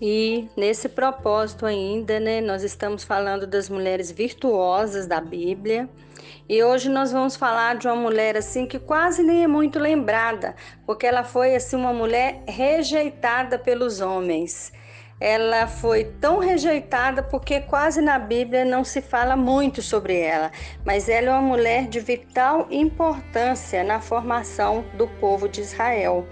E nesse propósito ainda, né, nós estamos falando das mulheres virtuosas da Bíblia. E hoje nós vamos falar de uma mulher assim que quase nem é muito lembrada, porque ela foi assim uma mulher rejeitada pelos homens ela foi tão rejeitada porque quase na Bíblia não se fala muito sobre ela, mas ela é uma mulher de vital importância na formação do povo de Israel.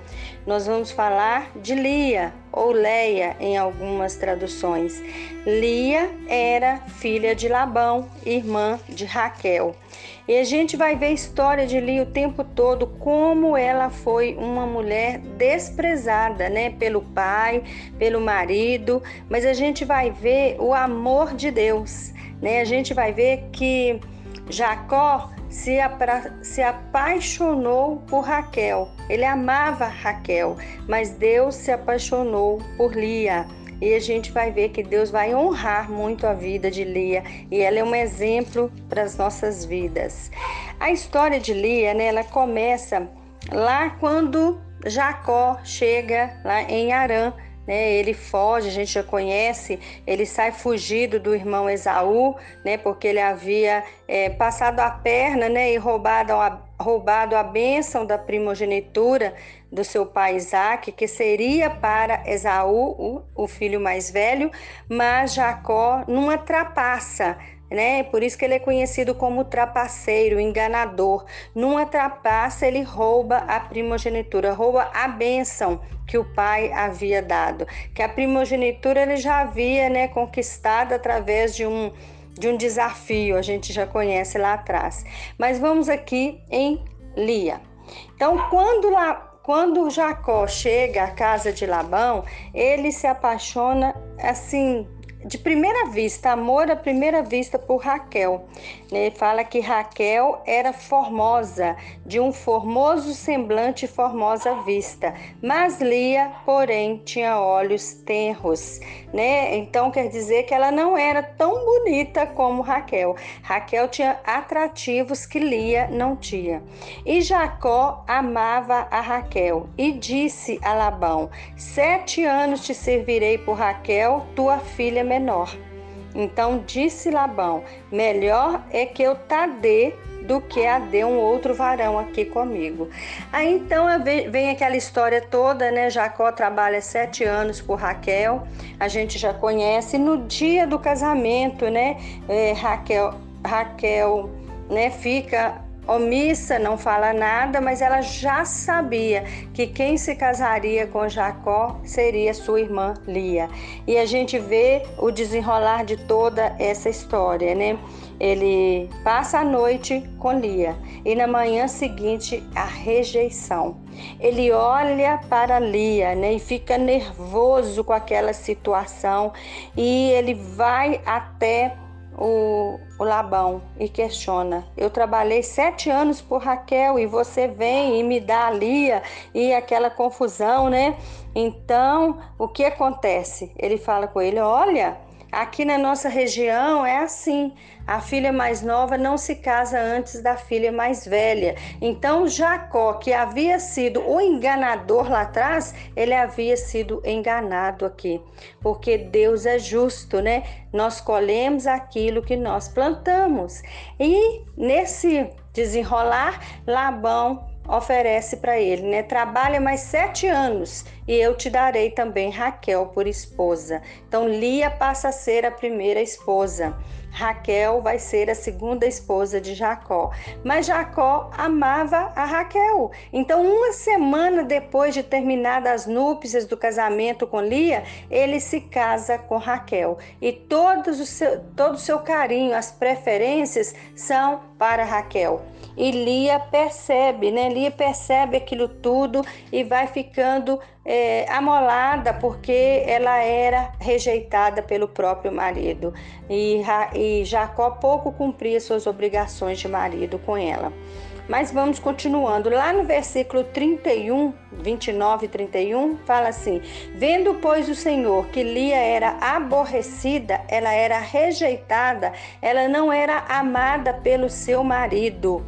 Nós vamos falar de Lia ou Leia em algumas traduções. Lia era filha de Labão, irmã de Raquel. E a gente vai ver a história de Lia o tempo todo, como ela foi uma mulher desprezada, né, pelo pai, pelo marido, mas a gente vai ver o amor de Deus, né? A gente vai ver que Jacó se, apra... se apaixonou por Raquel. Ele amava Raquel, mas Deus se apaixonou por Lia. E a gente vai ver que Deus vai honrar muito a vida de Lia e ela é um exemplo para as nossas vidas. A história de Lia, né, ela começa lá quando Jacó chega lá em Arã, né? Ele foge, a gente já conhece, ele sai fugido do irmão Esaú, né? Porque ele havia é, passado a perna, né? E roubado a, roubado a bênção da primogenitura do seu pai Isaac, que seria para Esaú, o, filho mais velho, mas Jacó, numa trapaça, né? Por isso que ele é conhecido como trapaceiro, enganador. Numa trapaça, ele rouba a primogenitura, rouba a bênção que o pai havia dado. Que a primogenitura ele já havia, né, conquistado através de um de um desafio, a gente já conhece lá atrás. Mas vamos aqui em Lia. Então, quando lá quando Jacó chega à casa de Labão, ele se apaixona assim de primeira vista, amor à primeira vista por Raquel. Ele fala que Raquel era formosa, de um formoso semblante e formosa vista, mas Lia, porém, tinha olhos tenros, né? Então quer dizer que ela não era tão bonita como Raquel. Raquel tinha atrativos que Lia não tinha. E Jacó amava a Raquel e disse a Labão: Sete anos te servirei por Raquel, tua filha menor. Então disse Labão: Melhor é que eu tadê do que a dê um outro varão aqui comigo. Aí então vem aquela história toda, né? Jacó trabalha sete anos por Raquel, a gente já conhece. No dia do casamento, né? É, Raquel, Raquel, né? Fica omissa, não fala nada, mas ela já sabia que quem se casaria com Jacó seria sua irmã Lia. E a gente vê o desenrolar de toda essa história, né? Ele passa a noite com Lia e na manhã seguinte a rejeição. Ele olha para Lia né, e fica nervoso com aquela situação e ele vai até o, o Labão e questiona: Eu trabalhei sete anos por Raquel e você vem e me dá a Lia e aquela confusão, né? Então, o que acontece? Ele fala com ele: Olha, Aqui na nossa região é assim: a filha mais nova não se casa antes da filha mais velha. Então, Jacó, que havia sido o enganador lá atrás, ele havia sido enganado aqui, porque Deus é justo, né? Nós colhemos aquilo que nós plantamos. E nesse desenrolar, Labão oferece para ele, né? Trabalha mais sete anos e eu te darei também Raquel por esposa. Então Lia passa a ser a primeira esposa. Raquel vai ser a segunda esposa de Jacó. Mas Jacó amava a Raquel. Então, uma semana depois de terminadas as núpcias do casamento com Lia, ele se casa com Raquel. E todo o seu, todo o seu carinho, as preferências são para Raquel. E Lia percebe, né? Lia percebe aquilo tudo e vai ficando é, amolada porque ela era rejeitada pelo próprio marido e, e Jacó pouco cumpria suas obrigações de marido com ela. Mas vamos continuando. Lá no versículo 31, 29 e 31, fala assim: Vendo, pois, o Senhor que Lia era aborrecida, ela era rejeitada, ela não era amada pelo seu marido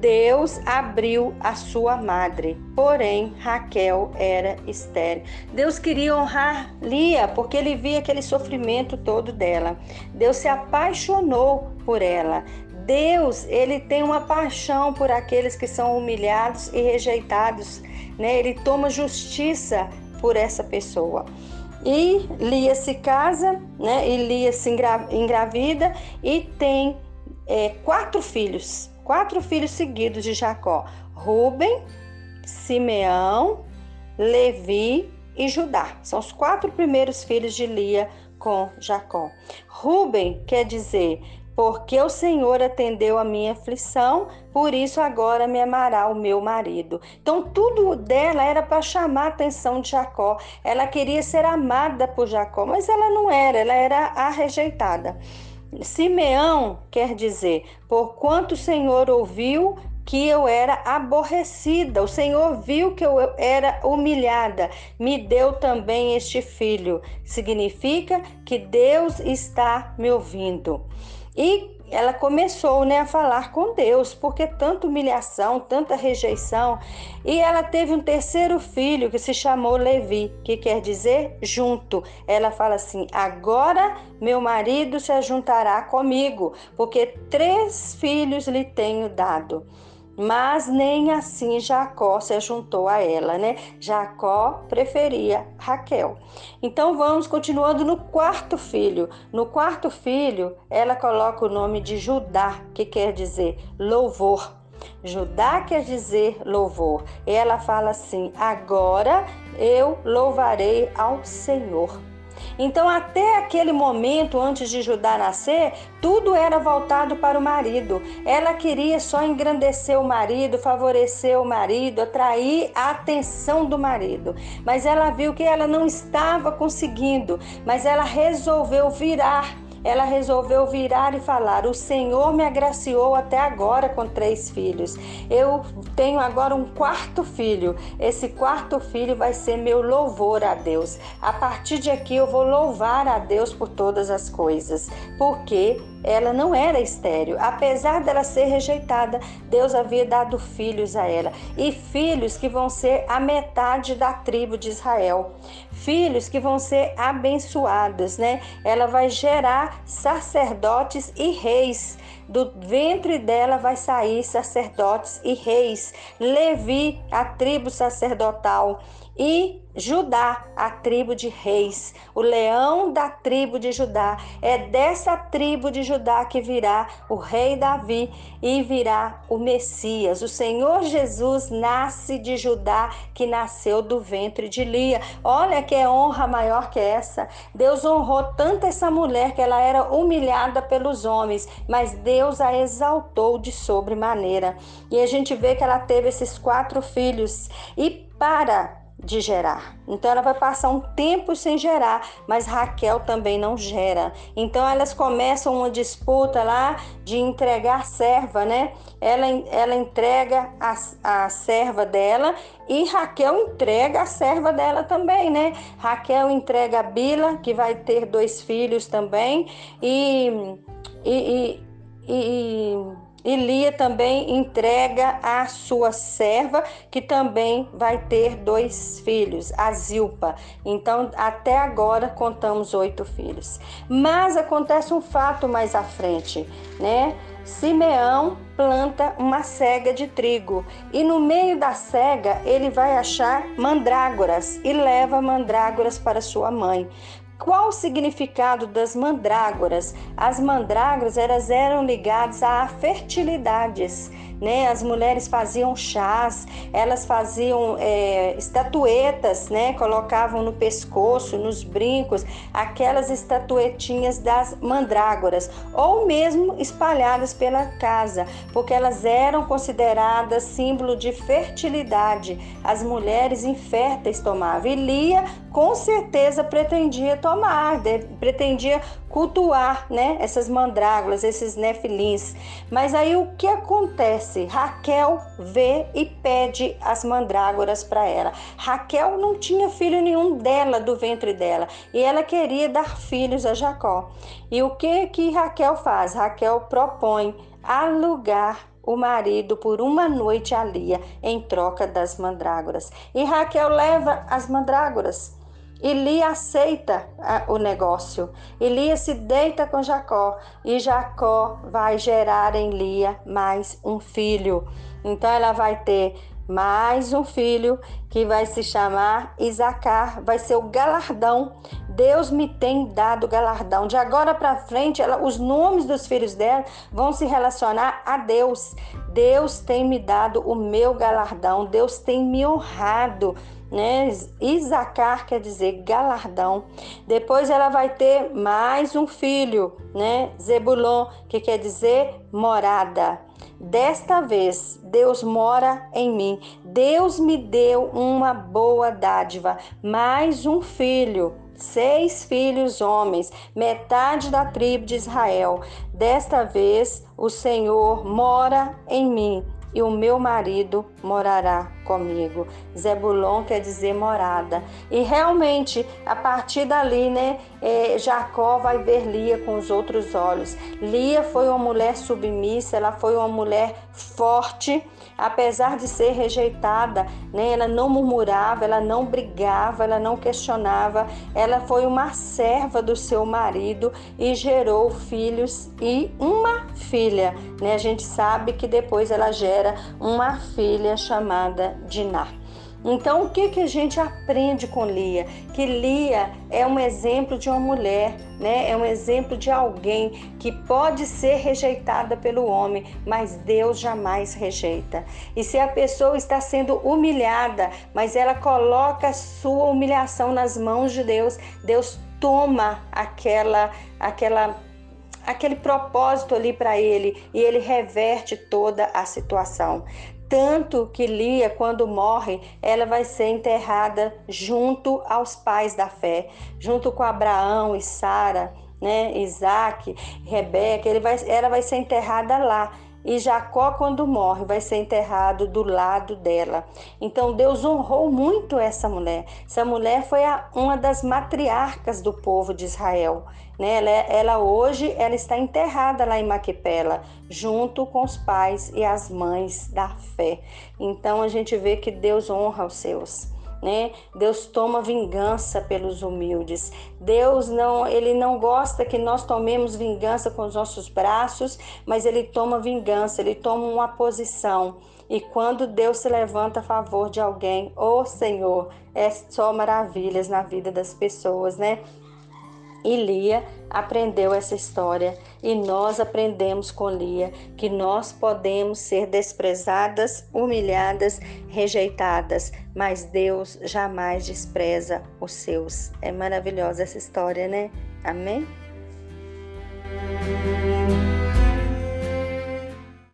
Deus abriu a sua madre, porém Raquel era estéril. Deus queria honrar Lia porque ele via aquele sofrimento todo dela. Deus se apaixonou por ela. Deus, ele tem uma paixão por aqueles que são humilhados e rejeitados, né? Ele toma justiça por essa pessoa. E Lia se casa, né? E Lia se engravida e tem é, quatro filhos, quatro filhos seguidos de Jacó: Ruben, Simeão, Levi e Judá. São os quatro primeiros filhos de Lia com Jacó. Ruben quer dizer porque o Senhor atendeu a minha aflição, por isso agora me amará o meu marido. Então tudo dela era para chamar a atenção de Jacó. Ela queria ser amada por Jacó, mas ela não era, ela era a rejeitada. Simeão quer dizer, porquanto o Senhor ouviu que eu era aborrecida. O Senhor viu que eu era humilhada, me deu também este filho. Significa que Deus está me ouvindo. E ela começou né, a falar com Deus, porque tanta humilhação, tanta rejeição. E ela teve um terceiro filho que se chamou Levi, que quer dizer junto. Ela fala assim: agora meu marido se juntará comigo, porque três filhos lhe tenho dado mas nem assim Jacó se juntou a ela, né? Jacó preferia Raquel. Então vamos continuando no quarto filho. No quarto filho, ela coloca o nome de Judá, que quer dizer louvor. Judá quer dizer louvor. Ela fala assim: agora eu louvarei ao Senhor. Então, até aquele momento, antes de Judá nascer, tudo era voltado para o marido. Ela queria só engrandecer o marido, favorecer o marido, atrair a atenção do marido. Mas ela viu que ela não estava conseguindo, mas ela resolveu virar ela resolveu virar e falar: O Senhor me agraciou até agora com três filhos. Eu tenho agora um quarto filho. Esse quarto filho vai ser meu louvor a Deus. A partir de aqui eu vou louvar a Deus por todas as coisas, porque ela não era estéril. Apesar dela ser rejeitada, Deus havia dado filhos a ela e filhos que vão ser a metade da tribo de Israel. Filhos que vão ser abençoados, né? Ela vai gerar sacerdotes e reis. Do ventre dela vai sair sacerdotes e reis. Levi, a tribo sacerdotal, e Judá, a tribo de reis, o leão da tribo de Judá. É dessa tribo de Judá que virá o rei Davi e virá o Messias. O Senhor Jesus nasce de Judá, que nasceu do ventre de Lia. Olha que honra maior que essa. Deus honrou tanto essa mulher que ela era humilhada pelos homens, mas Deus a exaltou de sobremaneira. E a gente vê que ela teve esses quatro filhos. E para de gerar. Então ela vai passar um tempo sem gerar, mas Raquel também não gera. Então elas começam uma disputa lá de entregar serva, né? Ela, ela entrega a, a serva dela e Raquel entrega a serva dela também, né? Raquel entrega a Bila, que vai ter dois filhos também, e, e, e, e e Lia também entrega a sua serva, que também vai ter dois filhos, a Zilpa. Então, até agora contamos oito filhos. Mas acontece um fato mais à frente, né? Simeão planta uma cega de trigo e no meio da cega ele vai achar mandrágoras e leva mandrágoras para sua mãe. Qual o significado das mandrágoras? As mandrágoras eram ligadas a fertilidades né? As mulheres faziam chás, elas faziam é, estatuetas, né? Colocavam no pescoço, nos brincos, aquelas estatuetinhas das mandrágoras, ou mesmo espalhadas pela casa, porque elas eram consideradas símbolo de fertilidade. As mulheres inférteis tomavam. E Lia, com certeza, pretendia tomar, pretendia cultuar, né? Essas mandrágoras, esses nefilins. Mas aí o que acontece? Raquel vê e pede as mandrágoras para ela. Raquel não tinha filho nenhum dela do ventre dela e ela queria dar filhos a Jacó. E o que que Raquel faz? Raquel propõe alugar o marido por uma noite a Lia em troca das mandrágoras. E Raquel leva as mandrágoras. E Lia aceita o negócio. E Lia se deita com Jacó. E Jacó vai gerar em Lia mais um filho. Então ela vai ter mais um filho que vai se chamar Isacar, vai ser o galardão. Deus me tem dado galardão. De agora para frente, ela, os nomes dos filhos dela vão se relacionar a Deus. Deus tem me dado o meu galardão. Deus tem me honrado né? Isacar quer dizer galardão. Depois ela vai ter mais um filho, né? Zebulon, que quer dizer morada. Desta vez, Deus mora em mim. Deus me deu uma boa dádiva, mais um filho, seis filhos homens, metade da tribo de Israel. Desta vez, o Senhor mora em mim e o meu marido morará comigo. Zebulon quer dizer morada. E realmente, a partir dali, né, é, Jacó vai ver Lia com os outros olhos. Lia foi uma mulher submissa, ela foi uma mulher forte, apesar de ser rejeitada, né, ela não murmurava, ela não brigava, ela não questionava. Ela foi uma serva do seu marido e gerou filhos e uma filha. Né? A gente sabe que depois ela gera uma filha chamada Diná. Então, o que, que a gente aprende com Lia? Que Lia é um exemplo de uma mulher, né? é um exemplo de alguém que pode ser rejeitada pelo homem, mas Deus jamais rejeita. E se a pessoa está sendo humilhada, mas ela coloca a sua humilhação nas mãos de Deus, Deus toma aquela, aquela aquele propósito ali para ele e ele reverte toda a situação. Tanto que Lia, quando morre, ela vai ser enterrada junto aos pais da fé, junto com Abraão e Sara, né, Isaac, Rebeca, ele vai, ela vai ser enterrada lá. E Jacó, quando morre, vai ser enterrado do lado dela. Então Deus honrou muito essa mulher. Essa mulher foi a, uma das matriarcas do povo de Israel. Né? Ela, ela, hoje ela está enterrada lá em Maquipela, junto com os pais e as mães da fé. Então a gente vê que Deus honra os seus né? Deus toma vingança pelos humildes. Deus não, ele não gosta que nós tomemos vingança com os nossos braços, mas ele toma vingança, ele toma uma posição. E quando Deus se levanta a favor de alguém, ô oh, Senhor, é só maravilhas na vida das pessoas, né? E Lia aprendeu essa história e nós aprendemos com Lia que nós podemos ser desprezadas, humilhadas, rejeitadas, mas Deus jamais despreza os seus. É maravilhosa essa história, né? Amém?